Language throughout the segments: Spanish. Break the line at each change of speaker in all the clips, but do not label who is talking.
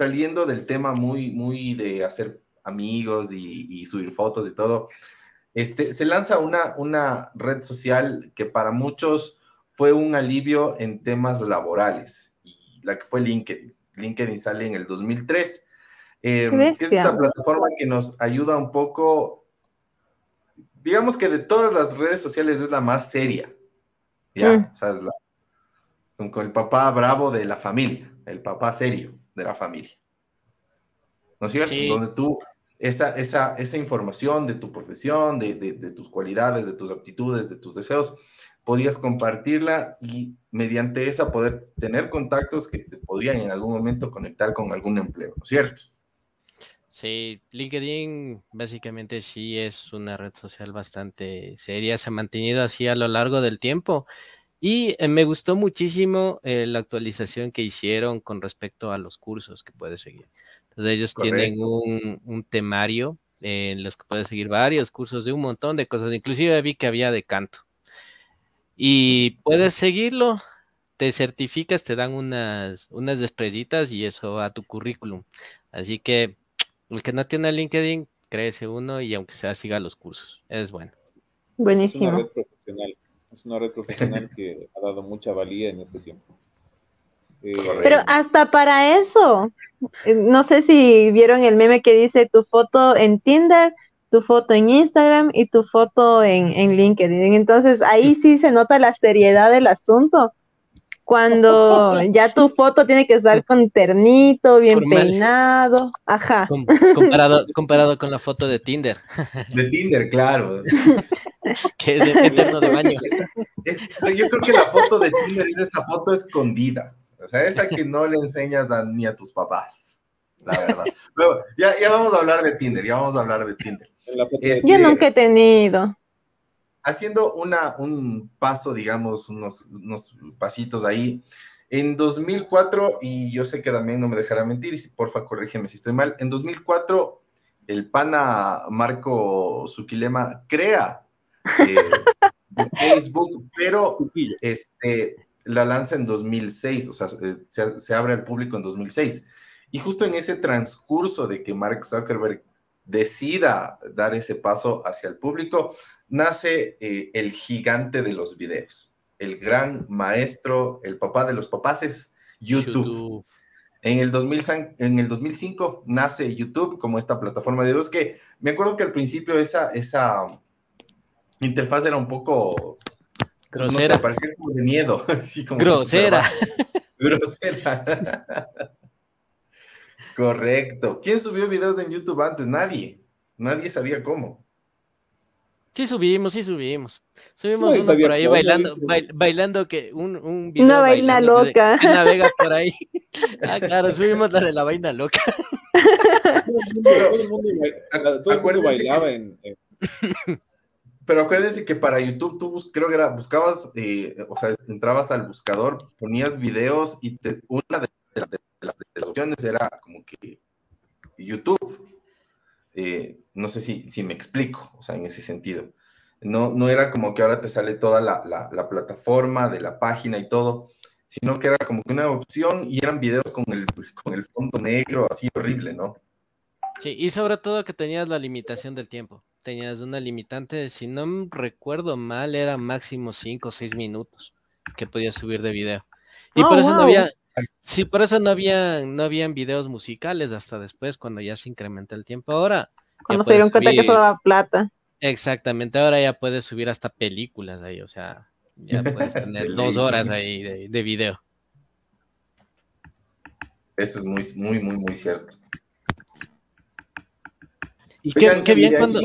saliendo del tema muy, muy de hacer amigos y, subir fotos y todo, este, se lanza una, una red social que para muchos fue un alivio en temas laborales, y la que fue LinkedIn. LinkedIn sale en el 2003. Eh, es esta plataforma que nos ayuda un poco, digamos que de todas las redes sociales es la más seria, ya, mm. ¿sabes? con, el papá bravo de la familia, el papá serio de la familia. ¿No es cierto? Donde tú, esa, esa, esa información de tu profesión, de, de tus cualidades, de tus aptitudes, de tus deseos, podías compartirla y mediante esa poder tener contactos que te podrían en algún momento conectar con algún empleo, ¿no es cierto?
Sí, LinkedIn básicamente sí es una red social bastante seria, se ha mantenido así a lo largo del tiempo y eh, me gustó muchísimo eh, la actualización que hicieron con respecto a los cursos que puedes seguir. Entonces ellos tienen un, un temario en los que puedes seguir varios cursos de un montón de cosas, inclusive vi que había de canto. Y puedes seguirlo, te certificas, te dan unas, unas estrellitas y eso a tu currículum. Así que el que no tiene LinkedIn, créese uno y aunque sea siga los cursos. Es bueno.
Buenísimo. Es una red profesional. Una red profesional que ha dado mucha valía en este tiempo.
Eh, Pero hasta para eso, eh, no sé si vieron el meme que dice tu foto en Tinder tu foto en Instagram y tu foto en, en LinkedIn. Entonces ahí sí se nota la seriedad del asunto. Cuando ya tu foto tiene que estar con ternito, bien peinado, ajá.
comparado, comparado con la foto de Tinder.
De Tinder, claro.
que es el eterno de baño.
yo creo que la foto de Tinder es esa foto escondida. O sea, esa que no le enseñas ni a tus papás, la verdad. Pero ya, ya vamos a hablar de Tinder, ya vamos a hablar de Tinder.
Yo nunca he tenido.
Haciendo una, un paso, digamos, unos, unos pasitos ahí. En 2004, y yo sé que también no me dejará mentir, y porfa corrígeme si estoy mal, en 2004 el pana Marco Zuquilema crea eh, Facebook, pero este, la lanza en 2006, o sea, eh, se, se, abre al público en 2006. Y justo en ese transcurso de que Mark Zuckerberg decida dar ese paso hacia el público, nace eh, el gigante de los videos, el gran maestro, el papá de los papás es YouTube. En, el 2000, en el 2005 nace YouTube como esta plataforma de videos que me acuerdo que al principio esa, esa interfaz era un poco
grosera.
parecía como de miedo.
grosera.
grosera. Correcto. ¿Quién subió videos en YouTube antes? Nadie. Nadie sabía cómo.
Sí subimos, sí subimos. Subimos uno por ahí bailando, bailando que un, un video.
Una vaina loca.
una vega por ahí. Ah, claro, subimos la de la vaina loca.
todo el mundo, todo el mundo bailaba en,
Pero acuérdense que para YouTube tú creo que era, buscabas, eh, o sea, entrabas al buscador, ponías videos y te, una de las, de las opciones era como que YouTube. Eh, no sé si, si, me explico, o sea, en ese sentido. No, no era como que ahora te sale toda la, la, plataforma de la página y todo, sino que era como que una opción y eran videos con el, con el fondo negro, así horrible, ¿no?
Sí, y sobre todo que tenías la limitación del tiempo. Tenías una limitante, si no recuerdo mal, era máximo 5 o 6 minutos que podías subir de video. Y oh, por eso no había, Sí, por eso no habían, no habían videos musicales hasta después, cuando ya se incrementó el tiempo. Ahora.
Cuando se dieron cuenta que eso daba plata.
Exactamente, ahora ya puedes subir hasta películas ahí, o sea, ya puedes tener dos horas ahí de, video.
Eso es muy, muy, muy, muy cierto.
¿Y qué, qué bien cuando...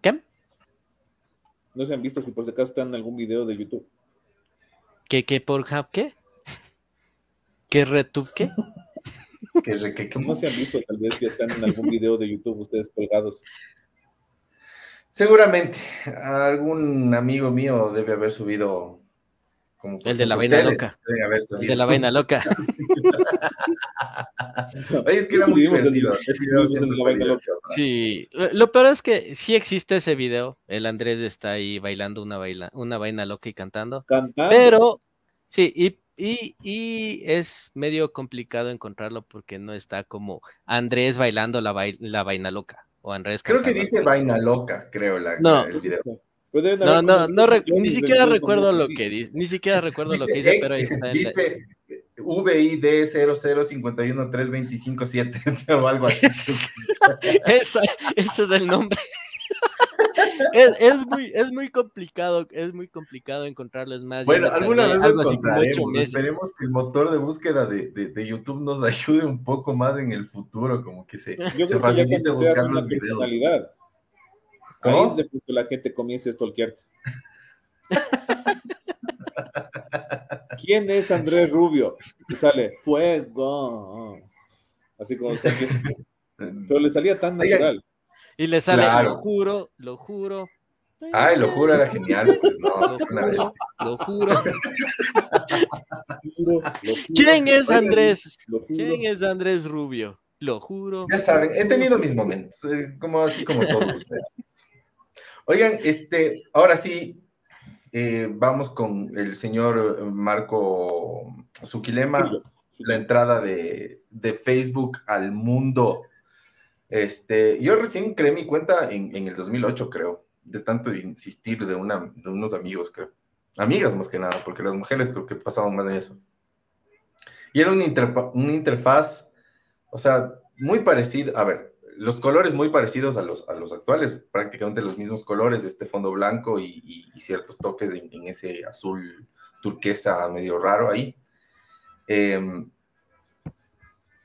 ¿Qué?
No se han visto si por si acaso están en algún video de YouTube.
¿Qué, qué, por qué? ¿Qué retub qué?
¿Qué, no se han visto? Tal vez si están en algún video de YouTube ustedes colgados.
Seguramente, algún amigo mío debe haber subido.
El de la vaina loca. El de la vaina loca.
es que era muy divertido.
Sí, lo peor es que sí existe ese video. El Andrés está ahí bailando una, baila, una vaina loca y cantando.
¿Cantando?
Pero, sí, y, Y, y, es medio complicado encontrarlo porque no está como Andrés bailando la, la vaina loca. O Andrés
creo que dice vaina loca, creo, la,
no.
el video.
No, no, no, ni siquiera recuerdo lo que dice, ni siquiera recuerdo lo que dice, pero ahí está.
Dice VID 005132557 o algo así.
ese es el nombre. es, es, muy, es muy complicado, es muy complicado encontrarles más.
Bueno, alguna vez lo encontraremos. Esperemos que el motor de búsqueda de, de, de, YouTube nos ayude un poco más en el futuro, como que se,
Yo se facilite buscar los videos. Personalidad. Ahí de que la gente comience a stalkearte. ¿Quién es Andrés Rubio? Y sale, fuego. Así como salió. Pero le salía tan natural.
Y le sale, lo juro, lo juro.
Ay, lo juro, era genial. Pues, no,
lo, juro, lo, juro. ¿Quién es Andrés? ¿Quién es Andrés Rubio? Lo juro.
Ya saben, he tenido mis momentos, eh, como así como todos ustedes. Oigan, este, ahora sí, eh, vamos con el señor Marco Zuquilema, la entrada de, de, Facebook al mundo. Este, yo recién creé mi cuenta en, en, el 2008, creo, de tanto insistir de, una, de unos amigos, creo. Amigas más que nada, porque las mujeres creo que pasaban más de eso. Y era una, interfa una interfaz, o sea, muy parecida, a ver, los colores muy parecidos a los, a los actuales, prácticamente los mismos colores de este fondo blanco y, ciertos toques en, ese azul turquesa medio raro ahí. Em,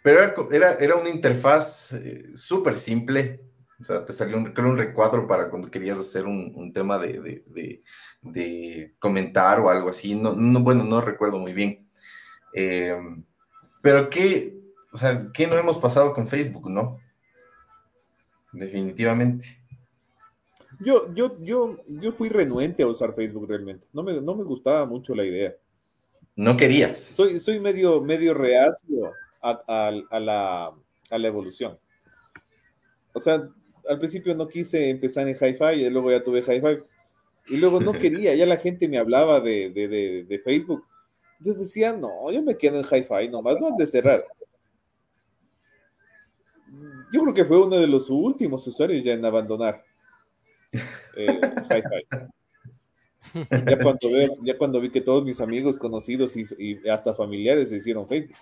pero era, era, una interfaz eh, súper simple, o sea, te salió un, un recuadro para cuando querías hacer un, tema de, de, comentar o algo así, no, no, bueno, no recuerdo muy bien. Em, pero qué, o sea, ¿qué no hemos pasado con Facebook, no? Definitivamente.
Yo, yo, yo, yo fui renuente a usar Facebook realmente. No me, no me gustaba mucho la idea.
No querías.
Soy, soy medio, medio reacio a, la, a la evolución. O sea, al principio no quise empezar en hi-fi y luego ya tuve hi-fi. Y luego no quería, ya la gente me hablaba de, de, de, Facebook. Yo decía, no, yo me quedo en hi-fi nomás, no han de cerrar yo creo que fue uno de los últimos usuarios ya en abandonar eh, Ya cuando, ya cuando vi que todos mis amigos, conocidos y, hasta familiares se hicieron Facebook.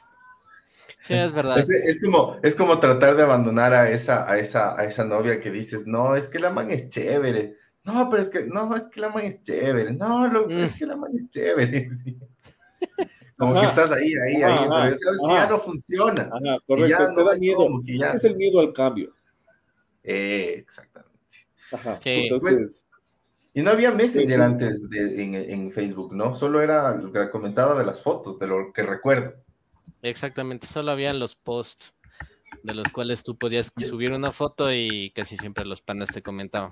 Sí, es verdad.
Es, como, es como tratar de abandonar a esa, a, esa, a esa novia que dices, no, es que la man es chévere. No, pero es que, no, es que la man es chévere. No, lo, mm. es que la man es chévere. Como que estás ahí, ahí, ahí, pero sabes que ya no funciona.
correcto, te da miedo. Es el miedo al cambio.
Eh, exactamente.
Ajá, entonces...
Y no había Messenger antes de, en, en, Facebook, ¿no? Solo era lo que comentaba de las fotos, de lo que recuerdo.
Exactamente, solo había los posts de los cuales tú podías subir una foto y casi siempre los panas te comentaban.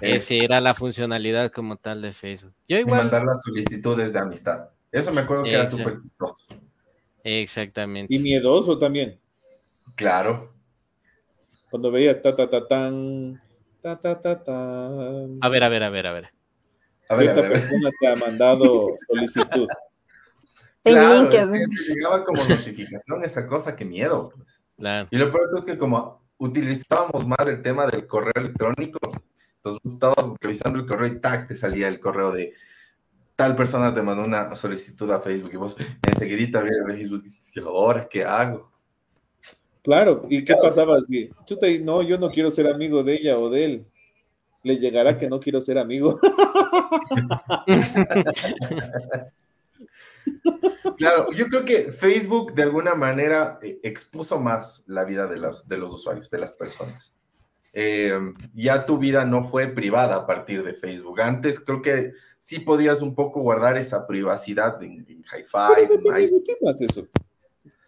Esa era la funcionalidad como tal de Facebook.
Yo igual... Y mandar las solicitudes de amistad. Eso me acuerdo que era súper chistoso.
Exactamente.
Y miedoso también.
Claro.
Cuando veías ta ta ta tan, ta ta ta tan.
A ver, a ver, a ver, a ver.
A Cierta persona te ha mandado solicitud.
Claro, llegaba como notificación esa cosa, qué miedo. Pues. Y lo peor es que como utilizábamos más el tema del correo electrónico, entonces estabas revisando el correo y tac, te salía el correo de tal persona te mandó una solicitud a Facebook y vos enseguidita vienes a Facebook y ahora qué hago.
Claro, ¿y qué pasaba si, chuta, no, yo no quiero ser amigo de ella o de él? Le llegará que no quiero ser amigo.
claro, yo creo que Facebook de alguna manera eh, expuso más la vida de los, de los usuarios, de las personas. Eh, ya tu vida no fue privada a partir de Facebook. Antes creo que sí podías un poco guardar esa privacidad en, en hi-fi.
¿Qué más eso?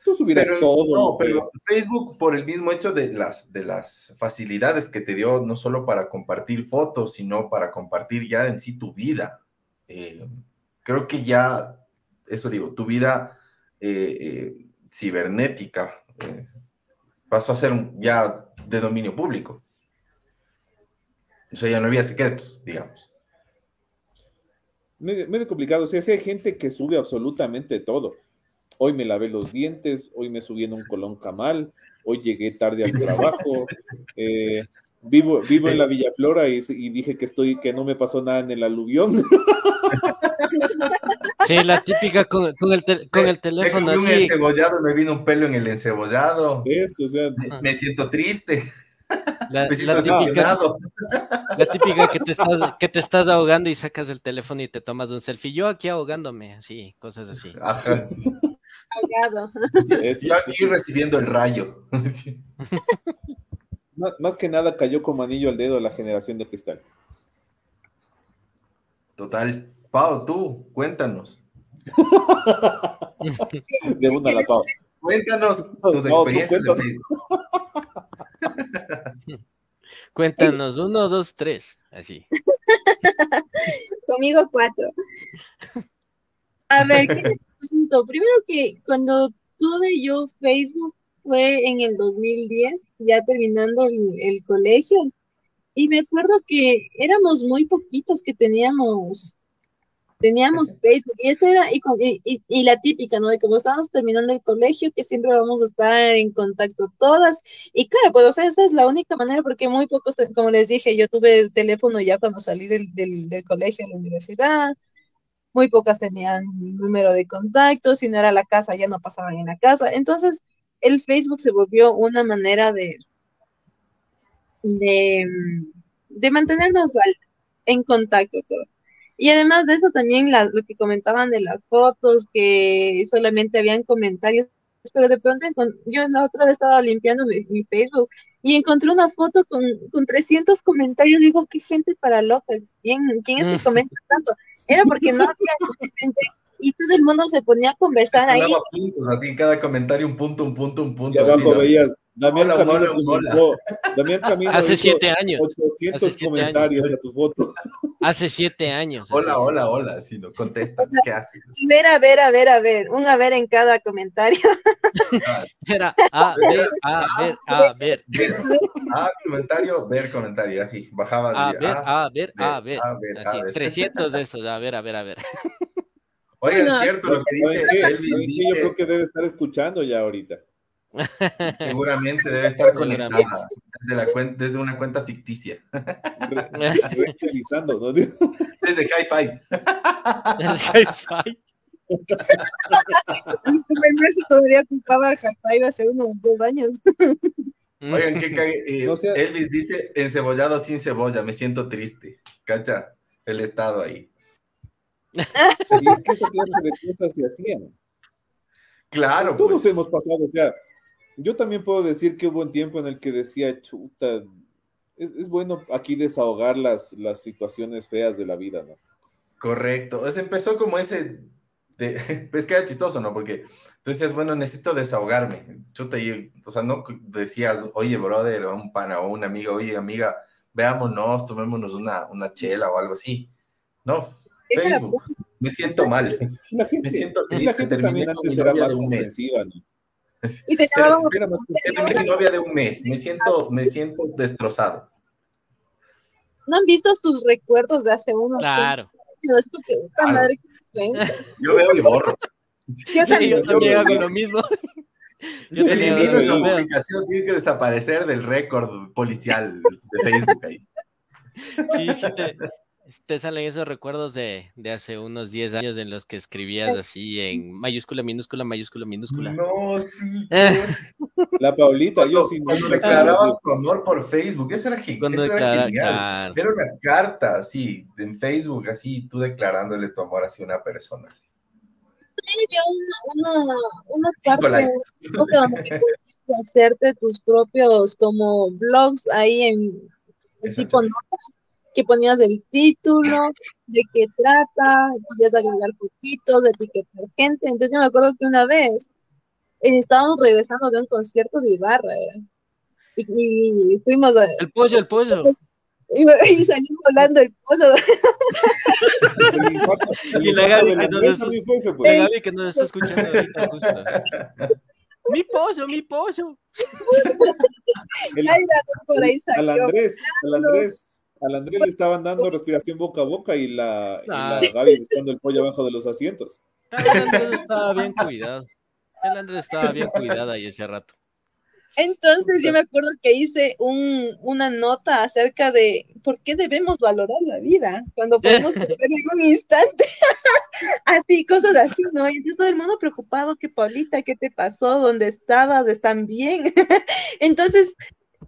Tú subirás todo.
No, pero Facebook, por el mismo hecho de las, de las facilidades que te dio, no solo para compartir fotos, sino para compartir ya en sí tu vida. Eh, creo que ya, eso digo, tu vida eh, eh, cibernética pasó a ser ya de dominio público. O sea, ya no había secretos, digamos.
Medio, complicado. O sea, si hay gente que sube absolutamente todo. Hoy me lavé los dientes, hoy me subí en un colón camal, hoy llegué tarde al trabajo, eh, vivo, vivo en la Villa Flora y, dije que estoy, que no me pasó nada en el aluvión.
Sí, la típica con, el, con el teléfono
me, me un encebollado, me vino un pelo en el encebollado.
Eso, o sea,
me siento triste.
La, típica, la, típica, que te, estás, que te estás ahogando y sacas el teléfono y te tomas un selfie. Yo aquí ahogándome, así, cosas así.
Ahogado.
Yo aquí recibiendo el rayo.
más, que nada cayó como anillo al dedo la generación de cristal.
Total. Pau, tú, cuéntanos.
de una la Pau.
Cuéntanos tus experiencias.
Cuéntanos, uno, dos, tres, así.
Conmigo cuatro. A ver, ¿qué te cuento? Primero que cuando tuve yo Facebook fue en el 2010, ya terminando el colegio, y me acuerdo que éramos muy poquitos que teníamos teníamos Facebook y esa era, y, y, y, la típica, ¿no? De como estábamos terminando el colegio, que siempre vamos a estar en contacto todas. Y claro, pues, o sea, esa es la única manera, porque muy pocos, como les dije, yo tuve el teléfono ya cuando salí del, del, del colegio a la universidad, muy pocas tenían número de contacto, si no era la casa, ya no pasaban en la casa. Entonces, el Facebook se volvió una manera de, de, de mantenernos en contacto todos. Y además de eso también las, lo que comentaban de las fotos, que solamente habían comentarios, pero de pronto yo la otra vez estaba limpiando mi, Facebook y encontré una foto con, con 300 comentarios, digo, qué gente para locas, ¿quién, quién es que comenta tanto? Era porque no había gente y todo el mundo se ponía a conversar ahí.
así, cada comentario un punto, un punto, un punto.
Y abajo veías, Damián Camino, Damián Camino
hace siete años.
800 comentarios a tu foto.
Hace siete años.
Hola, hola, hola. Si no contesta, ¿qué haces?
Ver, a ver, a ver, a ver. Un a ver en cada comentario.
Era a ver, a ver, a ver.
A comentario, ver comentario. Así, bajaba.
A ver, a ver, a ver. Así, 300 de esos. A ver, a ver, a ver.
Oye, es cierto lo que dice.
Yo creo que debe estar escuchando ya ahorita.
Seguramente debe estar conectada desde, la cuenta, desde una cuenta ficticia.
Revisando, ¿no? Desde
Hi-Fi.
Desde Hi-Fi.
si todavía ocupaba Hi-Fi hace unos dos años.
Oigan, qué cague. Eh, Elvis dice encebollado sin cebolla, me siento triste. Cacha, el estado ahí.
Y es que ese tipo de cosas se hacían.
Claro.
Todos pues. hemos pasado, o sea, yo también puedo decir que hubo un tiempo en el que decía, chuta, es, bueno aquí desahogar las, las situaciones feas de la vida, ¿no?
Correcto. Es, empezó como ese, de, pues que era chistoso, ¿no? Porque tú decías, bueno, necesito desahogarme. Chuta, y, o sea, no decías, oye, brother, o un pana, o una amiga, oye, amiga, veámonos, tomémonos una, una chela o algo así. No, Facebook. Me siento mal.
La gente, me siento la gente también antes era más comprensiva, ¿no?
Y te llamaban.
mi novia de un mes. Me siento, me siento destrozado.
¿No han visto sus recuerdos de hace unos
Claro.
Es que, claro. madre,
Yo veo y borro.
Yo también, yo también hago lo mismo.
Yo tenía esa publicación tiene que desaparecer del récord policial de Facebook ahí.
Sí, sí, te, te salen esos recuerdos de, de, hace unos 10 años en los que escribías así en mayúscula, minúscula, mayúscula, minúscula.
No, sí.
La Paulita, yo sí.
Cuando declarabas tu amor por Facebook, eso era, genial. Era una carta, así, en Facebook, así, tú declarándole tu amor hacia una persona. Así.
Había una, una, una parte donde puedes hacerte tus propios como blogs ahí en tipo notas que ponías el título, de qué trata, podías agregar fotitos, etiquetar gente. Entonces yo me acuerdo que una vez eh, estábamos regresando de un concierto de Ibarra, y, fuimos a...
El pollo, el pollo.
Y, y salió volando el pollo.
y la Gaby que, nos, está, la Gaby que nos está escuchando ahorita justo. mi pollo, mi pollo.
El, al Andrés, al Andrés al Andrés le estaban dando respiración boca a boca y la, y la Gaby buscando el pollo abajo de los asientos.
El Andrés estaba bien cuidado. El Andrés estaba bien cuidado ahí ese rato.
Entonces yo me acuerdo que hice un, una nota acerca de por qué debemos valorar la vida cuando podemos perder en un instante. así, cosas así, ¿no? Y entonces todo el mundo preocupado que Paulita, ¿qué te pasó? ¿Dónde estabas? ¿Están bien? entonces,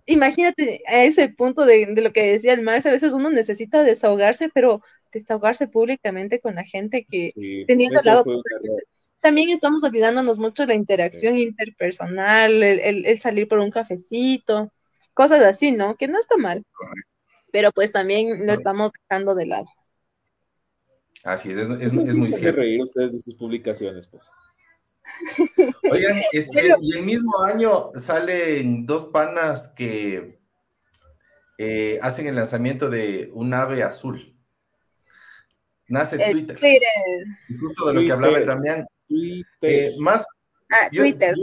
imagínate a ese punto de, de lo que decía el Mars, a veces uno necesita desahogarse, pero desahogarse públicamente con la gente que teniendo al lado también estamos olvidándonos mucho de la interacción interpersonal, el, salir por un cafecito, cosas así, ¿no? Que no está mal. Pero pues también lo estamos dejando de lado.
Así es, es, muy
cierto. reír ustedes de sus publicaciones, pues.
Oigan, este, y el mismo año salen dos panas que eh, hacen el lanzamiento de un ave azul. Nace Twitter. Twitter. Justo de lo que hablaba Damián. Eh, más.
Ah, yo, Twitter,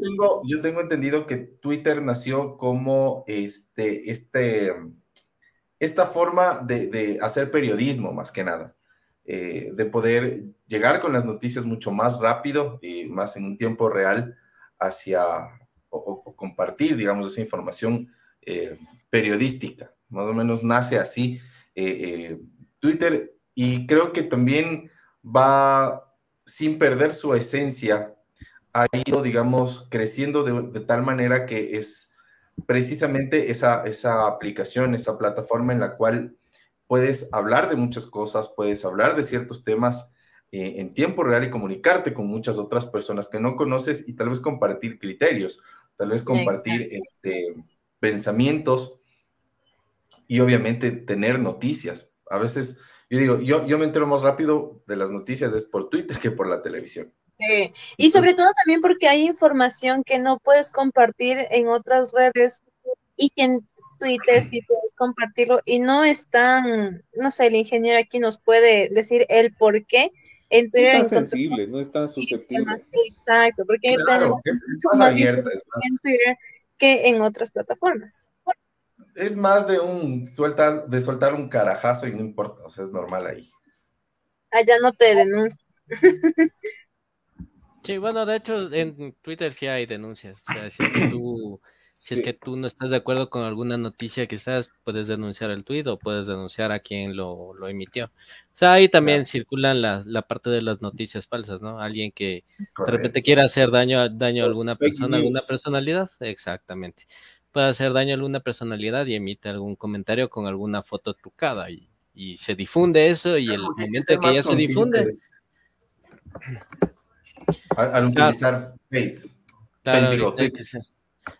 tengo, yo tengo entendido que Twitter nació como este, este, esta forma de, hacer periodismo, más que nada. Eh, de poder llegar con las noticias mucho más rápido y más en un tiempo real hacia o, compartir, digamos, esa información eh, periodística. Más o menos nace así Twitter y creo que también va sin perder su esencia, ha ido, digamos, creciendo de, tal manera que es precisamente esa, esa aplicación, esa plataforma en la cual puedes hablar de muchas cosas, puedes hablar de ciertos temas eh, en tiempo real y comunicarte con muchas otras personas que no conoces y tal vez compartir criterios, tal vez compartir este, pensamientos y obviamente tener noticias. A veces yo digo, yo, yo me entero más rápido de las noticias es por Twitter que por la televisión.
Sí. Y sobre todo también porque hay información que no puedes compartir en otras redes y que Twitter sí puedes compartirlo y no es tan, no sé, el ingeniero aquí nos puede decir el por qué.
En Twitter no es tan sensible, no es tan susceptible.
Exacto, porque tenemos mucho más en Twitter que en otras plataformas
es más de un sueltar, de soltar un carajazo y no importa, o sea, es normal ahí.
Allá ah, no te denuncian.
Sí, bueno, de hecho en Twitter sí hay denuncias. O sea, si es que tú, si es que tú no estás de acuerdo con alguna noticia que estás, puedes denunciar el tweet o puedes denunciar a quien lo, lo emitió. O sea, ahí también circulan la, la, parte de las noticias falsas, ¿no? Alguien que de repente quiera hacer daño, daño a alguna persona, alguna personalidad. Exactamente. Puede hacer daño a alguna personalidad y emite algún comentario con alguna foto trucada y, se difunde eso y el momento en que ya se difunde
al, utilizar Face,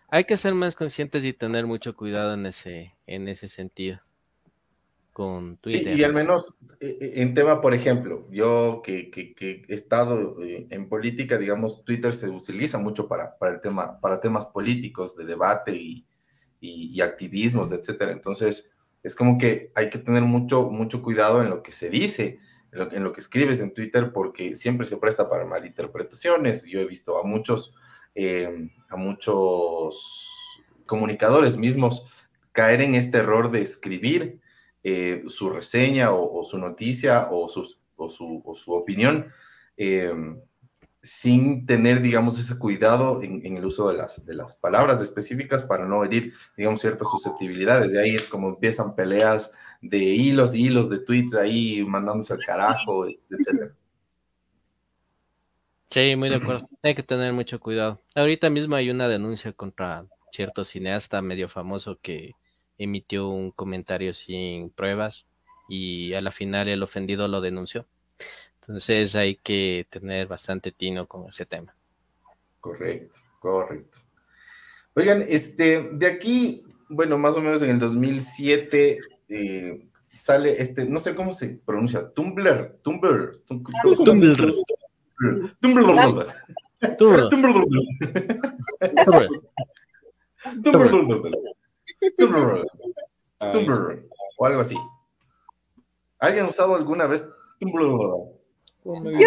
hay, que ser, más conscientes y tener mucho cuidado en ese en ese sentido con Twitter.
Sí, y al menos eh, eh, en tema, por ejemplo, yo que, he estado eh, en política, digamos, Twitter se utiliza mucho para, para, el tema, para temas políticos, de debate y, y, activismos, etcétera. Entonces, es como que hay que tener mucho, mucho cuidado en lo que se dice, en lo, que escribes en Twitter, porque siempre se presta para malinterpretaciones. Yo he visto a muchos, eh, a muchos comunicadores mismos caer en este error de escribir eh, su reseña o, su noticia o, o, su, o su, opinión eh, sin tener, digamos, ese cuidado en, el uso de las, de las palabras específicas para no herir, digamos, ciertas susceptibilidades. De ahí es como empiezan peleas de hilos y hilos de tweets ahí mandándose al carajo, etcétera.
Sí, muy de acuerdo. Hay que tener mucho cuidado. Ahorita mismo hay una denuncia contra cierto cineasta medio famoso que emitió un comentario sin pruebas y a la final el ofendido lo denunció. Entonces hay que tener bastante tino con ese tema.
Correcto, correcto. Oigan, este, de aquí, bueno, más o menos en el 2007 eh, sale este, no sé cómo se pronuncia, Tumblr, Tumblr, Tumblr, Tumblr, Tumblr, Tumblr, Tumblr, o algo así. ¿Alguien ha usado alguna vez Tumblr?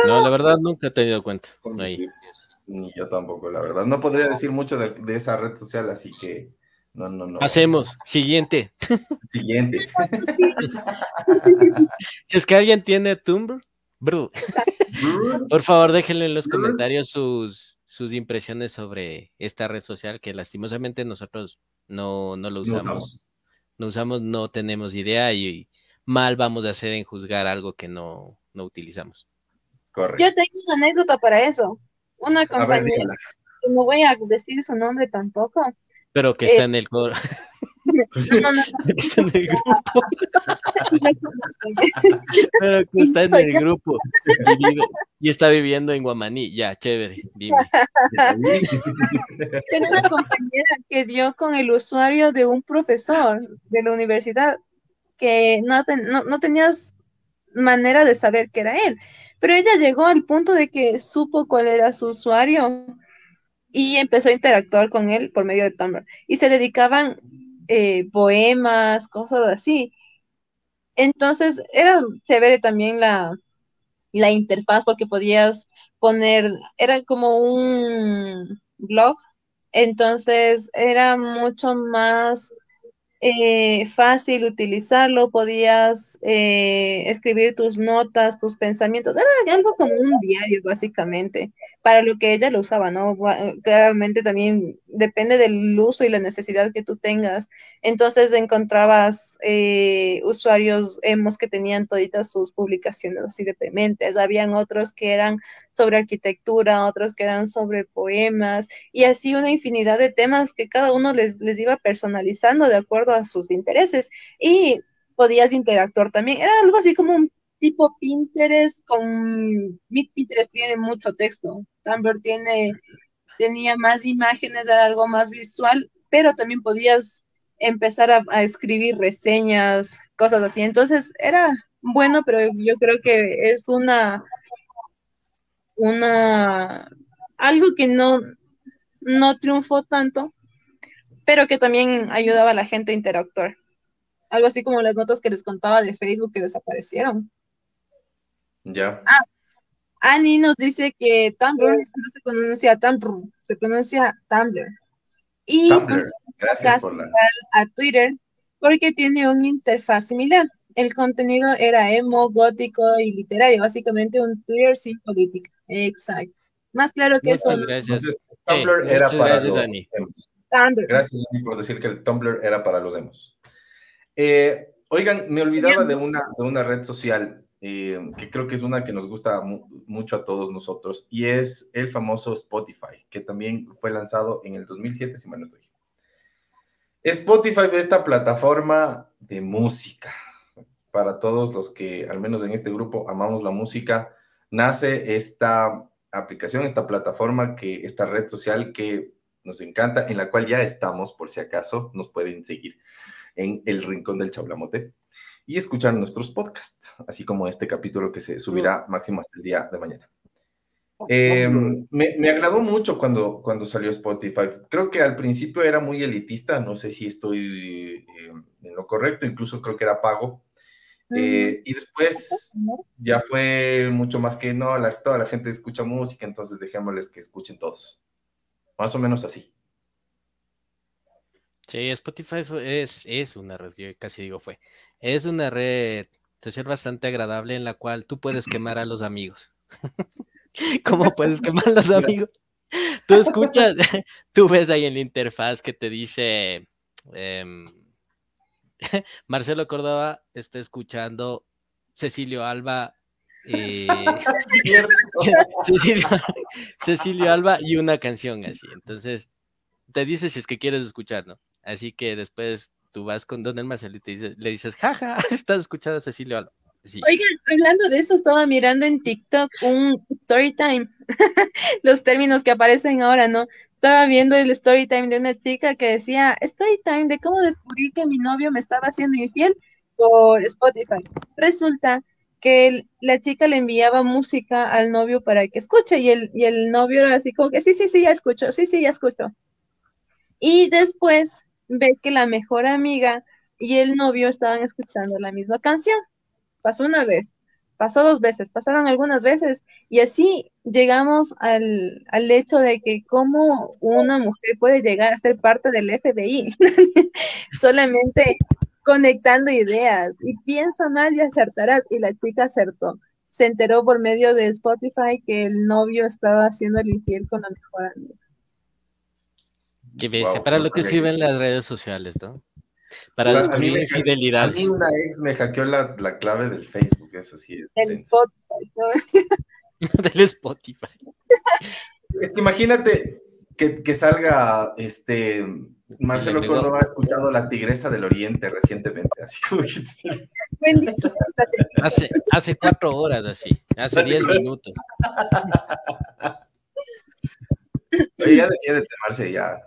No, la verdad nunca he tenido cuenta.
Ni yo tampoco, la verdad. No podría decir mucho de, esa red social, así que No, no, no.
Hacemos. Siguiente.
Siguiente.
si es que alguien tiene Tumblr, por favor déjenle en los comentarios sus, sus impresiones sobre esta red social que lastimosamente nosotros no, no lo usamos. No usamos. no tenemos idea y mal vamos a hacer en juzgar algo que no, no utilizamos.
Correcto. Yo tengo una anécdota para eso. Una compañera, no voy a decir su nombre tampoco.
Pero que está eh, en el coro. No, no, no. Está en el grupo. Pero que está en el grupo. Y, está viviendo en Guamaní. Ya, chévere. Dime.
Tiene una compañera que dio con el usuario de un profesor de la universidad que no, no, no tenías manera de saber que era él. Pero ella llegó al punto de que supo cuál era su usuario y empezó a interactuar con él por medio de Tumblr. Y se dedicaban eh, poemas, cosas así. Entonces era chévere también la, la interfaz porque podías poner, era como un blog, entonces era mucho más eh, fácil utilizarlo, podías eh, escribir tus notas, tus pensamientos, era algo como un diario básicamente, para lo que ella lo usaba, ¿no? Claramente también depende del uso y la necesidad que tú tengas. Entonces encontrabas eh, usuarios hemos que tenían toditas sus publicaciones así deprimentes, habían otros que eran sobre arquitectura, otros que eran sobre poemas, y así una infinidad de temas que cada uno les, les iba personalizando de acuerdo a sus intereses y podías interactuar también. Era algo así como un tipo Pinterest con Pinterest tiene mucho texto, Tumblr tiene tenía más imágenes, era algo más visual, pero también podías empezar a, escribir reseñas, cosas así. Entonces era bueno, pero yo creo que es una una algo que no no triunfó tanto pero que también ayudaba a la gente a interactuar. Algo así como las notas que les contaba de Facebook que desaparecieron.
Ya.
Ah, Annie nos dice que Tumblr no se pronuncia Tumblr, se pronuncia Tumblr. Y Tumblr. a Twitter porque tiene una interfaz similar. El contenido era emo, gótico y literario, básicamente un Twitter sin política. Exacto. Más claro que eso.
Tumblr era para los Gracias, por decir que el Tumblr era para los demos. Eh, oigan, me olvidaba de una, de una red social eh, que creo que es una que nos gusta mucho a todos nosotros y es el famoso Spotify, que también fue lanzado en el 2007, si mal no estoy. Spotify es esta plataforma de música. Para todos los que, al menos en este grupo, amamos la música, nace esta aplicación, esta plataforma, que, esta red social que nos encanta, en la cual ya estamos, por si acaso, nos pueden seguir en el Rincón del Chablamote y escuchar nuestros podcasts, así como este capítulo que se subirá máximo hasta el día de mañana. Em, me, agradó mucho cuando, cuando salió Spotify. Creo que al principio era muy elitista, no sé si estoy em, en lo correcto, incluso creo que era pago. Eh, y después ya fue mucho más que no, la, toda la gente escucha música, entonces dejémosles que escuchen todos. Más o menos así.
Sí, Spotify es, es una red, yo casi digo fue, es una red social bastante agradable en la cual tú puedes quemar a los amigos. ¿Cómo puedes quemar a los amigos? Tú escuchas, tú ves ahí en la interfaz que te dice, em, Marcelo Córdoba está escuchando Cecilio Alba eh, Cecilio, Alba y una canción así. Entonces, te dice si es que quieres escuchar, ¿no? Así que después tú vas con Don el Marcelo y te le dices, jaja, estás escuchando a Cecilio Alba.
Oigan, hablando de eso, estaba mirando en TikTok un story time, los términos que aparecen ahora, ¿no? Estaba viendo el story time de una chica que decía, story time de cómo descubrí que mi novio me estaba haciendo infiel por Spotify. Resulta que la chica le enviaba música al novio para que escuche y el, y el novio era así como que sí, sí, sí, ya escucho, sí, sí, ya escucho. Y después ve que la mejor amiga y el novio estaban escuchando la misma canción. Pasó una vez. pasó dos veces, pasaron algunas veces y así llegamos al, al hecho de que cómo una mujer puede llegar a ser parte del FBI, solamente conectando ideas y piensa mal y acertarás y la chica acertó. Se enteró por medio de Spotify que el novio estaba haciendo el infiel con la mejor amiga.
Que ves, para lo que sirven las redes sociales, ¿no? Para descubrir infidelidad.
A mí una ex me hackeó la, la, clave del Facebook, eso sí es.
Del Spotify.
del Spotify.
Es que imagínate que, que salga este Marcelo Córdoba ha escuchado La Tigresa del Oriente recientemente, así como
hace, hace cuatro horas así, hace diez minutos.
Oye, ya debía de temarse ya.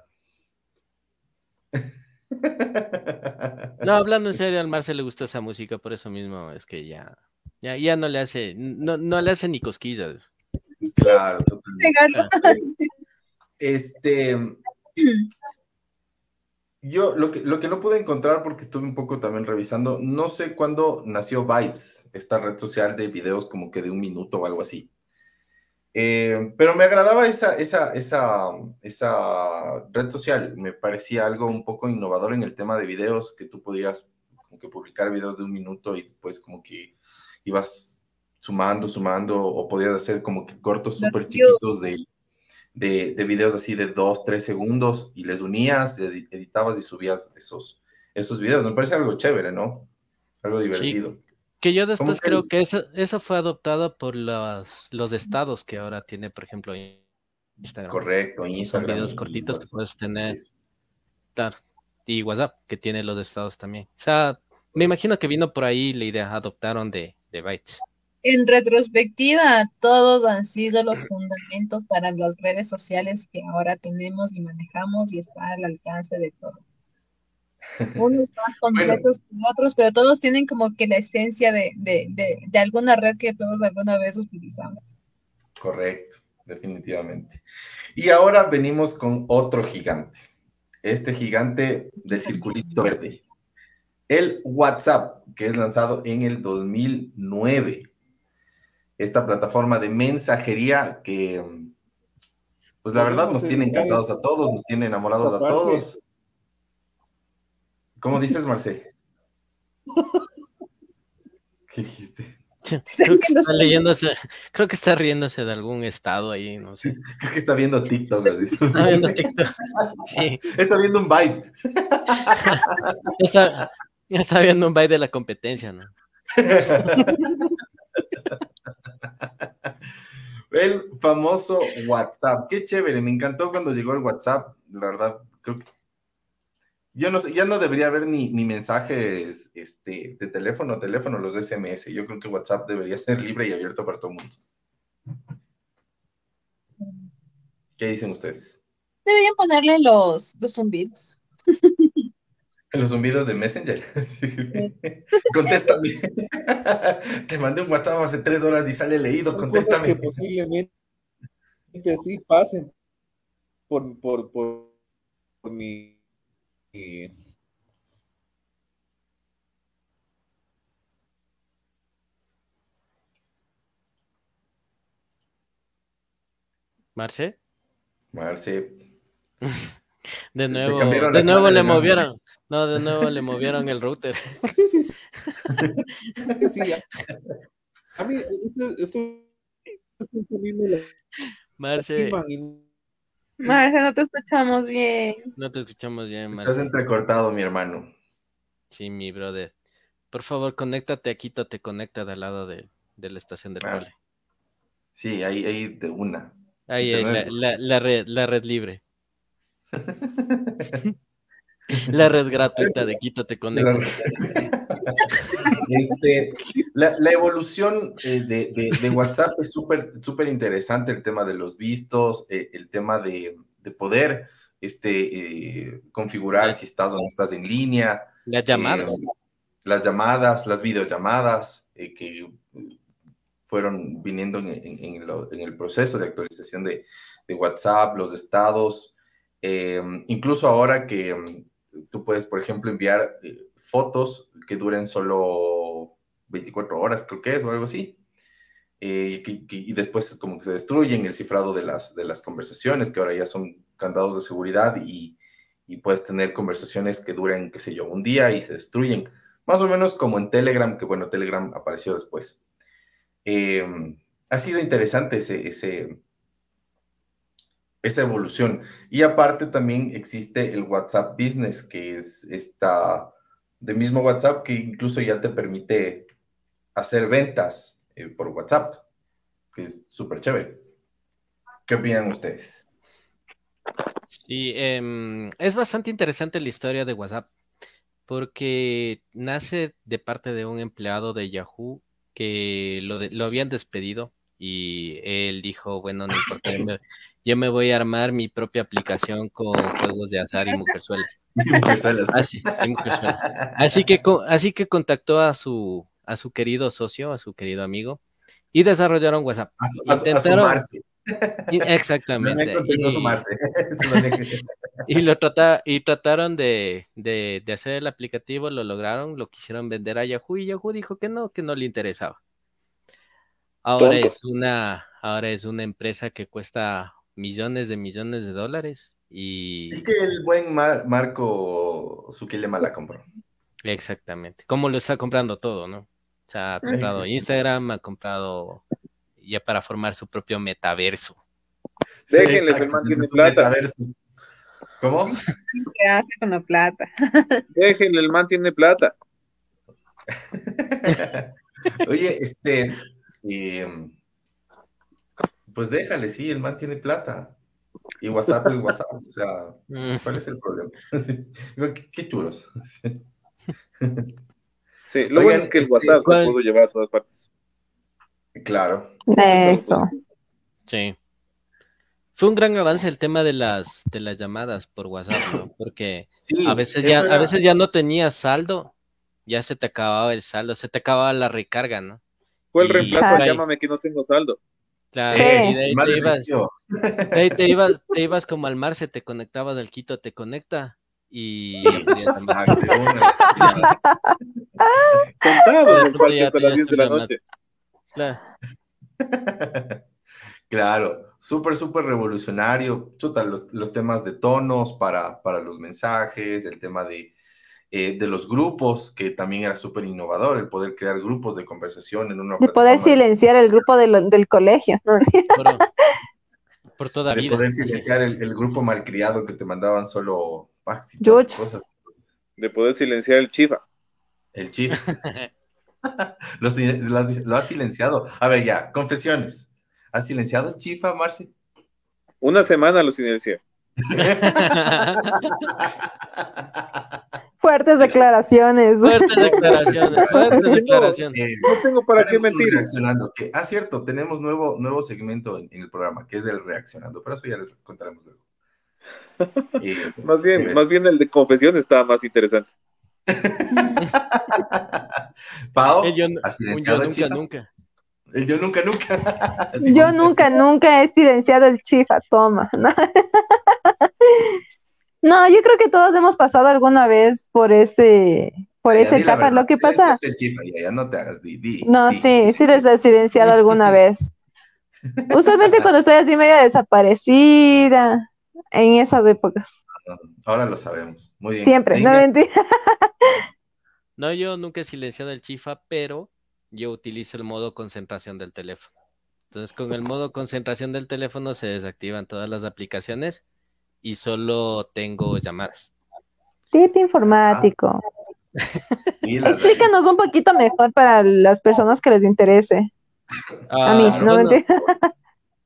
No, hablando en serio, al Marcelo le gusta esa música, por eso mismo es que ya, ya, ya no le hace, no, no le hace ni cosquillas.
Claro. Este, yo lo que, lo que no pude encontrar, porque estuve un poco también revisando, no sé cuándo nació Vibes, esta red social de videos como que de un minuto o algo así. Eh, pero me agradaba esa, esa, esa, esa red social, me parecía algo un poco innovador en el tema de videos, que tú podías como que publicar videos de un minuto y después como que ibas sumando, sumando, o podías hacer como que cortos súper chiquitos de de, de, videos así de dos, tres segundos y les unías, editabas y subías esos, esos videos. Me parece algo chévere, ¿no? Algo divertido.
que yo después creo que eso, eso fue adoptado por los, los estados que ahora tiene, por ejemplo, Instagram.
Correcto, Instagram.
Son videos cortitos que puedes tener. Y WhatsApp, que tiene los estados también. O sea, me imagino que vino por ahí la idea, adoptaron de, de Bytes.
En retrospectiva, todos han sido los fundamentos para las redes sociales que ahora tenemos y manejamos y está al alcance de todos. Unos más completos que otros, pero todos tienen como que la esencia de, de, de, alguna red que todos alguna vez utilizamos.
Correcto, definitivamente. Y ahora venimos con otro gigante. Este gigante del circulito verde. El WhatsApp, que es lanzado en el 2009 esta plataforma de mensajería que, pues la verdad, nos tiene encantados a todos, nos tiene enamorados a todos. ¿Cómo dices, Marcé? ¿Qué dijiste?
Creo que está leyéndose, creo que está riéndose de algún estado ahí, no sé.
Creo que está viendo TikTok.
Está viendo TikTok. Sí.
Está viendo un byte.
Está, está viendo un byte de la competencia, ¿no?
El famoso WhatsApp. Qué chévere, me encantó cuando llegó el WhatsApp. La verdad, creo que yo no sé, ya no debería haber ni, mensajes este, de teléfono, teléfono, los SMS. Yo creo que WhatsApp debería ser libre y abierto para todo el mundo. ¿Qué dicen ustedes?
Deberían ponerle los, los zumbidos.
Los zumbidos de Messenger. contéstame. Te mandé un WhatsApp hace tres horas y sale leído. contéstame.
que posiblemente sí pasen por, por, por, mi.
Marce.
Marce.
De nuevo, de nuevo le movieron. No, de nuevo le movieron el router.
Sí, sí, sí. sí A mí, estoy,
Marce.
Marce, no te escuchamos bien.
No te escuchamos bien, Marce.
Estás entrecortado, mi hermano.
Sí, mi brother. Por favor, conéctate aquí, te conecta al lado de, de la estación del cole.
Sí, ahí, ahí de una.
Ahí, ahí la, la, la, red, la red libre. La red gratuita de Quítate con
este, la, la, evolución eh, de, de, WhatsApp es súper súper interesante, el tema de los vistos, eh, el tema de, de poder este, eh, configurar si estás o no estás en línea.
Las llamadas.
las llamadas, las videollamadas que fueron viniendo en, en, en, el proceso de actualización de, de WhatsApp, los estados, incluso ahora que tú puedes, por ejemplo, enviar eh, fotos que duren solo 24 horas, creo que es, o algo así. eh, y después como que se destruyen el cifrado de las, de las conversaciones, que ahora ya son candados de seguridad y, y puedes tener conversaciones que duren, qué sé yo, un día y se destruyen. Más o menos como en Telegram, que bueno, Telegram apareció después. Em, ha sido interesante ese, esa evolución. Y aparte también existe el WhatsApp Business, que es esta de mismo WhatsApp que incluso ya te permite hacer ventas eh, por WhatsApp, que es súper chévere. ¿Qué opinan ustedes?
Sí, em, es bastante interesante la historia de WhatsApp, porque nace de parte de un empleado de Yahoo que lo, lo habían despedido y él dijo, bueno, no importa, voy a armar mi propia aplicación con juegos de azar y mujerzuelas. Así, así, que, así que contactó a su, a su querido socio, a su querido amigo, y desarrollaron WhatsApp.
A,
Exactamente. y, lo trata, y trataron de, de, de, hacer el aplicativo, lo lograron, lo quisieron vender a Yahoo y Yahoo dijo que no, que no le interesaba. Ahora es una, ahora es una empresa que cuesta millones de millones de dólares y.
Y que el buen Marco Zucchilema la compró.
Exactamente. Como lo está comprando todo, ¿no? O sea, ha comprado Instagram, ha comprado ya para formar su propio metaverso.
Déjenle, el man tiene plata.
¿Cómo?
¿Qué hace con la plata?
Déjenle, el man tiene plata.
Oye, este, em, pues déjale, sí, el man tiene plata. Y WhatsApp es WhatsApp, o sea. ¿cuál es el problema? qué, chulos.
Sí, lo bueno es que el este, WhatsApp se pudo llevar a todas partes.
Claro.
Eso.
Sí. Fue un gran avance el tema de las de las llamadas por WhatsApp, ¿no? Porque a veces ya a veces ya no tenías saldo, ya se te acababa el saldo, se te acababa la recarga, ¿no?
Fue el reemplazo llámame que no tengo saldo.
Claro, y de ahí te ibas, ahí te ibas, te ibas como al mar, se te conectabas al Quito, te conecta y
Contado en el a las 10 de la noche.
Claro. súper, súper revolucionario. Chuta, los, los, temas de tonos para, para los mensajes, el tema de, eh, de los grupos, que también era súper innovador, el poder crear grupos de conversación en una...
De poder silenciar el grupo del colegio.
Por, toda
de poder silenciar el, el, grupo malcriado que te mandaban solo
cosas. De poder silenciar el chifa.
El chifa. lo, ha silenciado. A ver, ya, confesiones. ¿Has silenciado el chifa, Marci?
Una semana lo silencié.
Fuertes declaraciones.
Fuertes declaraciones. Fuertes declaraciones.
no tengo para qué mentir.
Reaccionando. Que, ah, cierto, tenemos nuevo, nuevo segmento en, el programa, que es el reaccionando. Pero eso ya les contaremos luego.
más bien, más bien el de confesión estaba más interesante.
Pau,
yo, nunca, nunca.
El yo nunca, nunca.
yo nunca, nunca he silenciado el chifa, toma. No, yo creo que todos hemos pasado alguna vez por ese, por esa etapa. Lo que pasa.
no te hagas
No, sí, sí les he silenciado alguna vez. Usualmente cuando estoy así media desaparecida, en esas épocas.
Ahora lo sabemos. Muy bien.
Siempre, no mentira.
No, yo nunca he silenciado el chifa, pero yo utilizo el modo concentración del teléfono. Entonces, con el modo concentración del teléfono se desactivan todas las aplicaciones y solo tengo llamadas.
Tip informático. Explícanos un poquito mejor para las personas que les interese. a mí, ah, no mentira.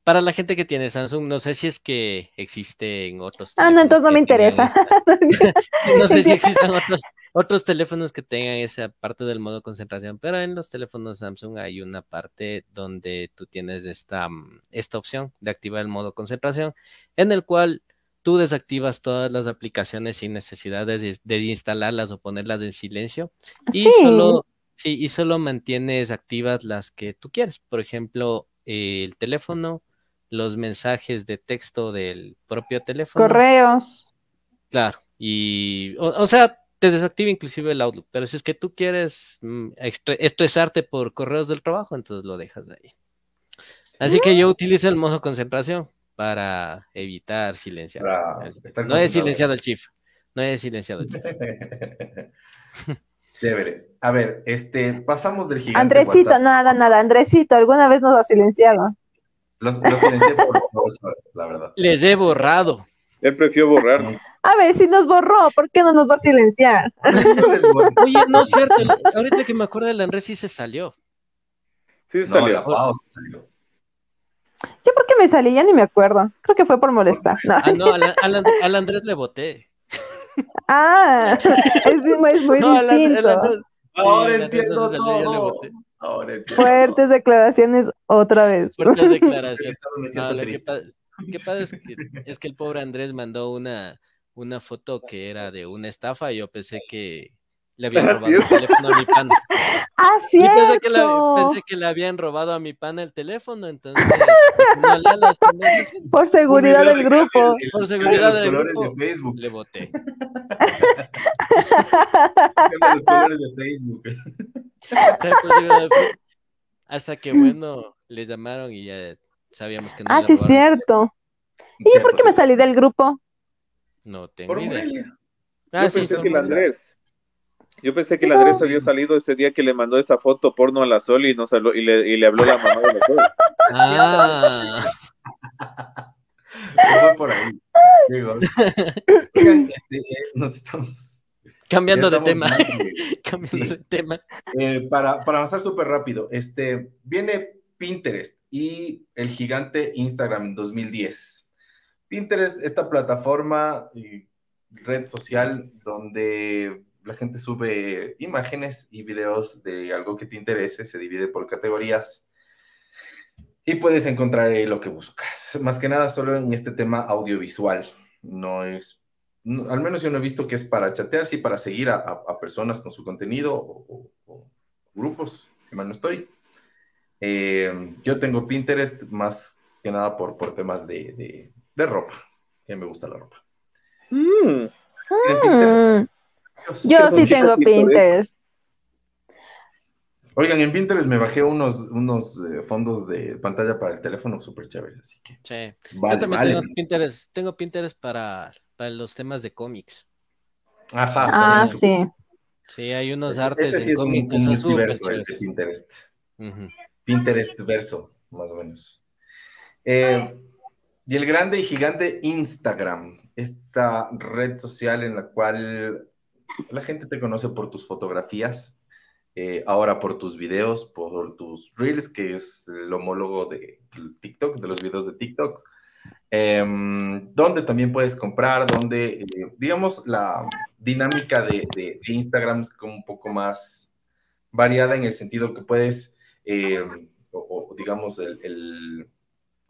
Para la gente que tiene Samsung, no sé si es que existe en otros.
Ah, no, entonces no me interesa.
no sé si existen otros, otros teléfonos que tengan esa parte del modo concentración, pero en los teléfonos Samsung hay una parte donde tú tienes esta, mm, esta opción de activar el modo concentración, en el cual tú desactivas todas las aplicaciones sin necesidad de, instalarlas o ponerlas en silencio y solo sí, y solo mantienes activas las que tú quieres. Por ejemplo, el teléfono, los mensajes de texto del propio teléfono.
Correos.
Claro, y, o, sea, te desactiva inclusive el Outlook, pero si es que tú quieres mm, estresarte por correos del trabajo, entonces lo dejas de ahí. Así que yo utilizo el modo concentración para evitar silenciar. no he silenciado el chief. No he silenciado el chief.
Chévere. A ver, este, pasamos del gigante.
Andresito, nada, nada. Andresito, ¿alguna vez nos ha silenciado?
Los, silencié por, la verdad.
Les he borrado.
Él prefirió borrar.
A ver, si nos borró, ¿por qué no nos va a silenciar?
Oye, no es cierto. Ahorita que me acuerdo del Andrés sí se salió.
Sí se salió.
salió.
Yo por qué me salí, ya ni me acuerdo. Creo que fue por molestar.
No, ah, no al, Andrés le voté.
Ah, es, muy distinto.
Ahora entiendo todo.
Fuertes declaraciones otra vez.
Fuertes declaraciones. lo que, pasa es que, es que el pobre Andrés mandó una, una foto que era de una estafa y yo pensé que le habían robado el teléfono a mi pana.
Ah, sí.
Pensé que, le, pensé que le habían robado a mi pana el teléfono, entonces.
Por seguridad del grupo.
Por seguridad del grupo. De Facebook. Le voté.
los colores de Facebook.
Hasta que, bueno, le llamaron y ya sabíamos que no.
Ah, sí, cierto. ¿Y yo por qué me salí del grupo?
No tengo idea.
Ah, yo pensé que el Andrés. Yo pensé que el Andrés había salido ese día que le mandó esa foto porno a la Sol y, no y, le, y le habló la mamá de la Sol.
Ah.
por ahí. este, eh, nos estamos.
Cambiando de tema. Cambiando de tema.
Eh, para, para avanzar súper rápido, este, viene Pinterest y el gigante Instagram en 2010. Pinterest, esta plataforma y red social donde la gente sube imágenes y videos de algo que te interese, se divide por categorías y puedes encontrar lo que buscas. Más que nada solo en este tema audiovisual. No es, al menos yo no he visto que es para chatear, sí para seguir a, personas con su contenido o, grupos, si mal no estoy. Eh, yo tengo Pinterest más que nada por, por temas de, ropa, que me gusta la ropa.
Mm. Yo sí tengo Pinterest.
Oigan, en Pinterest me bajé unos, unos eh, fondos de pantalla para el teléfono súper chéveres, así que.
Sí. Yo también tengo Pinterest, tengo Pinterest para, para los temas de cómics.
Ajá.
Ah, sí.
Sí, hay unos artes
Ese sí es un, multiverso el de Pinterest. Pinterest verso, más o menos. Eh, y el grande y gigante Instagram, esta red social en la cual la gente te conoce por tus fotografías, eh, ahora por tus videos, por tus reels, que es el homólogo de TikTok, de los videos de TikTok, em, donde también puedes comprar, donde, eh, digamos, la dinámica de, Instagram es como un poco más variada en el sentido que puedes, em, o, digamos, el,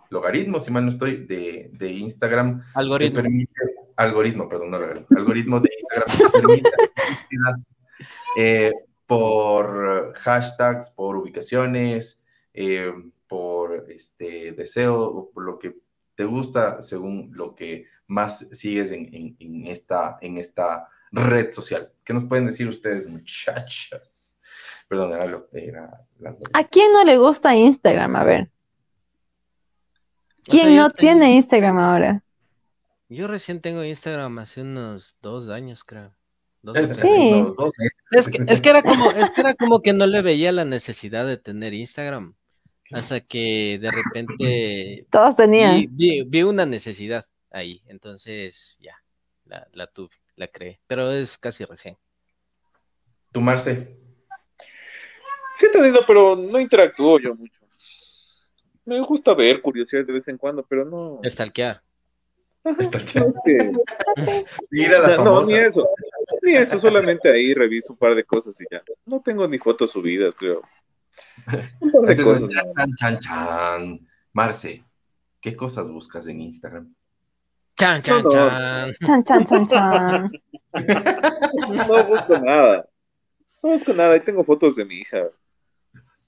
logaritmo, si mal no estoy, de, Instagram
algoritmo.
permite, algoritmo, perdón, no logaritmo, algoritmo de Instagram permite eh, por hashtags, por ubicaciones, eh, por este deseo, por lo que te gusta según lo que más sigues en, esta, en esta red social. ¿Qué nos pueden decir ustedes, muchachas? Perdón, era, lo, era
¿A quién no le gusta Instagram? A ver. ¿Quién no tiene Instagram ahora?
Yo recién tengo Instagram hace unos dos años, creo.
sí.
es, que, es, que, era como, es que era como que no le veía la necesidad de tener Instagram. Hasta que de repente.
Todos tenían.
Vi, vi, una necesidad ahí. Entonces, ya, la, la, tuve, la creé. Pero es casi recién.
¿Tu Marce?
Sí he tenido, pero no interactúo yo mucho. Me gusta ver curiosidad de vez en cuando, pero no.
Estalquear.
Estalquear.
no, ni eso. Ni eso, solamente ahí reviso un par de cosas y ya. No tengo ni fotos subidas, creo.
Un par de cosas. Chan, chan, chan. Marce, ¿qué cosas buscas en Instagram?
Chan, chan, chan.
Chan, chan, chan, chan.
No busco nada. No busco nada. Ahí tengo fotos de mi hija.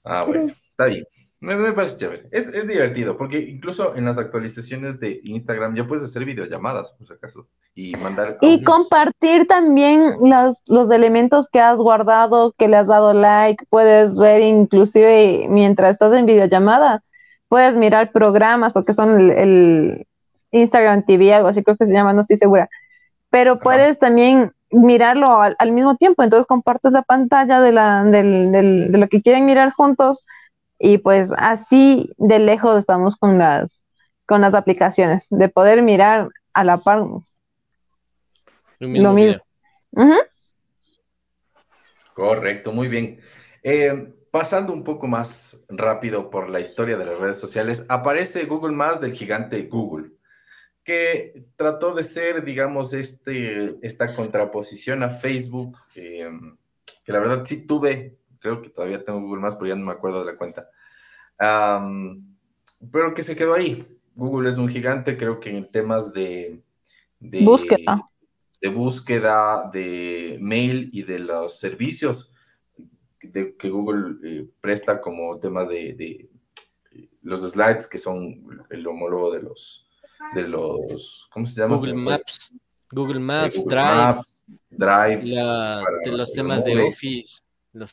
Ah, bueno. Está bien. Me, parece chévere. Es, divertido, porque incluso en las actualizaciones de Instagram ya puedes hacer videollamadas, por si acaso, y mandar.
Y compartir también los, los elementos que has guardado, que le has dado like, puedes ver inclusive mientras estás en videollamada, puedes mirar programas, porque son el, Instagram TV, algo así creo que se llama, no estoy segura. Pero puedes también mirarlo al, mismo tiempo, entonces compartes la pantalla de, la, de lo que quieren mirar juntos y pues así de lejos estamos con las, con las aplicaciones, de poder mirar a la par lo mismo.
Correcto, muy bien. Eh, pasando un poco más rápido por la historia de las redes sociales, aparece Google Más del gigante Google, que trató de ser, digamos, este, esta contraposición a Facebook, eh, que la verdad sí tuve, creo que todavía tengo Google Más, pero ya no me acuerdo de la cuenta, pero que se quedó ahí. Google es un gigante, creo que en temas de, de
búsqueda.
de búsqueda, de mail y de los servicios de, que Google eh, presta como tema de, los slides, que son el homólogo de los, de los, ¿cómo se llama?
Google Maps. Google Maps, Drive,
Drive
de los temas de Office.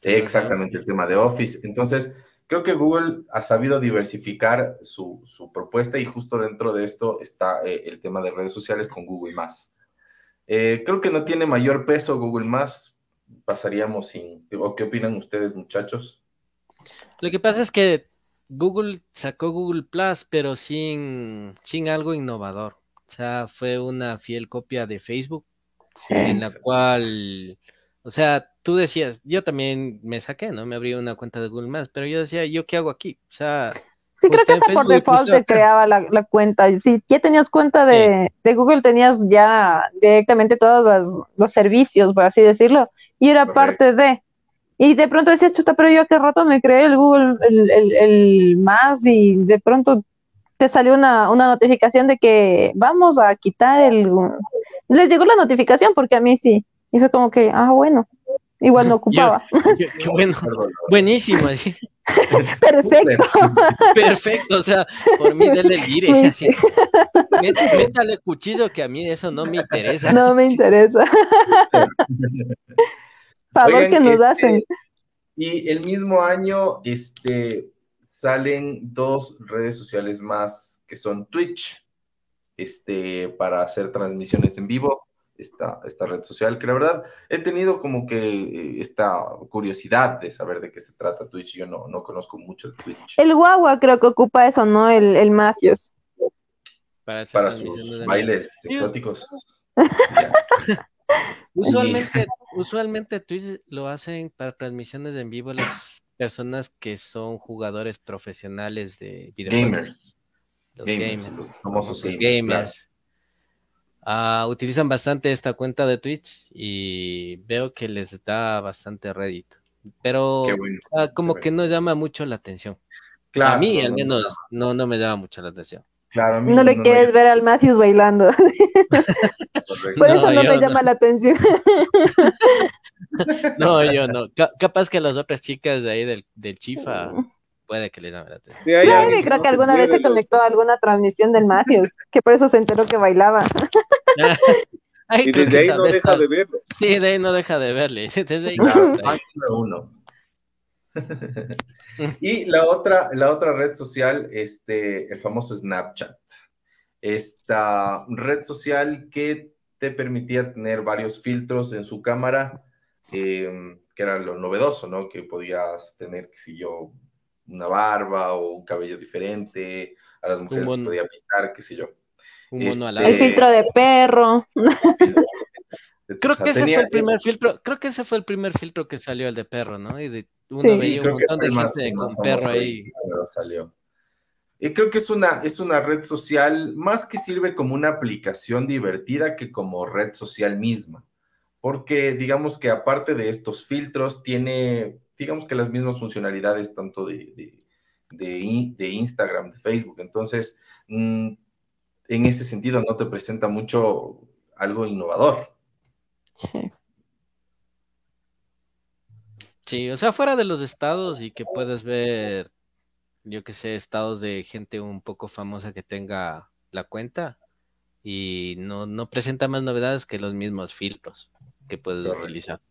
Exactamente, el tema de Office. Entonces, creo que Google ha sabido diversificar su, propuesta y justo dentro de esto está eh, el tema de redes sociales con Google Más. Eh, creo que no tiene mayor peso Google Más pasaríamos sin... ¿O qué opinan ustedes, muchachos?
Lo que pasa es que Google sacó Google Plus, pero sin, sin algo innovador. O sea, fue una fiel copia de Facebook, en la cual, o sea, tú decías, yo también me saqué, ¿no? Me abrí una cuenta de Google Más, pero yo decía, ¿yo qué hago aquí? O sea,
Sí, creo que por default te creaba la, la, cuenta. Si ya tenías cuenta de, de, Google, tenías ya directamente todos los, los, servicios, por así decirlo, y era parte de. Y de pronto decías, chuta, pero yo hace rato me creé el Google, el, el, el más, y de pronto te salió una, una notificación de que vamos a quitar el... Les llegó la notificación porque a mí sí. Y fue como que, ah, bueno, igual no ocupaba.
qué bueno, buenísimo.
Perfecto.
Perfecto, o sea, por mí dele el así. Métale cuchillo que a mí eso no me interesa.
No me interesa. Favor que nos este, hacen.
Y el mismo año, este, salen dos redes sociales más que son Twitch, este, para hacer transmisiones en vivo esta, esta red social, que la verdad he tenido como que eh, esta curiosidad de saber de qué se trata Twitch. Yo no, no conozco mucho de Twitch.
El guagua creo que ocupa eso, ¿no? El, el Matthews.
Para, sus bailes exóticos.
usualmente, usualmente Twitch lo hacen para transmisiones en vivo las personas que son jugadores profesionales de
videojuegos. Gamers.
Los gamers, los famosos gamers. Ah, utilizan bastante esta cuenta de Twitch y veo que les da bastante rédito. Pero ah, como que no llama mucho la atención. a mí al menos no, no me llama mucho la atención.
Claro,
no le quieres ver al Matthews bailando. Por eso no, me llama la atención.
no, yo no. capaz que las otras chicas de ahí del, del Chifa puede que le llame la atención.
Sí, creo que alguna vez se conectó a alguna transmisión del Matthews, que por eso se enteró que bailaba.
y desde ahí no deja de verlo.
Sí, de ahí no deja de verle. Desde ahí
uno. y la otra, la otra red social, este, el famoso Snapchat. Esta red social que te permitía tener varios filtros en su cámara, em, que era lo novedoso, ¿no? Que podías tener, qué sé yo, una barba o un cabello diferente, a las mujeres se podía pintar, qué sé yo.
Este, el filtro de perro.
creo que ese fue el primer filtro, creo que ese fue el primer filtro que salió el de perro, ¿no? Y de, uno veía un montón de gente con perro ahí.
Salió. Y creo que es una, es una red social, más que sirve como una aplicación divertida que como red social misma. Porque digamos que aparte de estos filtros, tiene digamos que las mismas funcionalidades tanto de, de, Instagram, de Facebook. Entonces, mm, en ese sentido no te presenta mucho algo innovador.
Sí.
Sí, o sea, fuera de los estados y que puedes ver, yo que sé, estados de gente un poco famosa que tenga la cuenta y no, no presenta más novedades que los mismos filtros que puedes utilizar.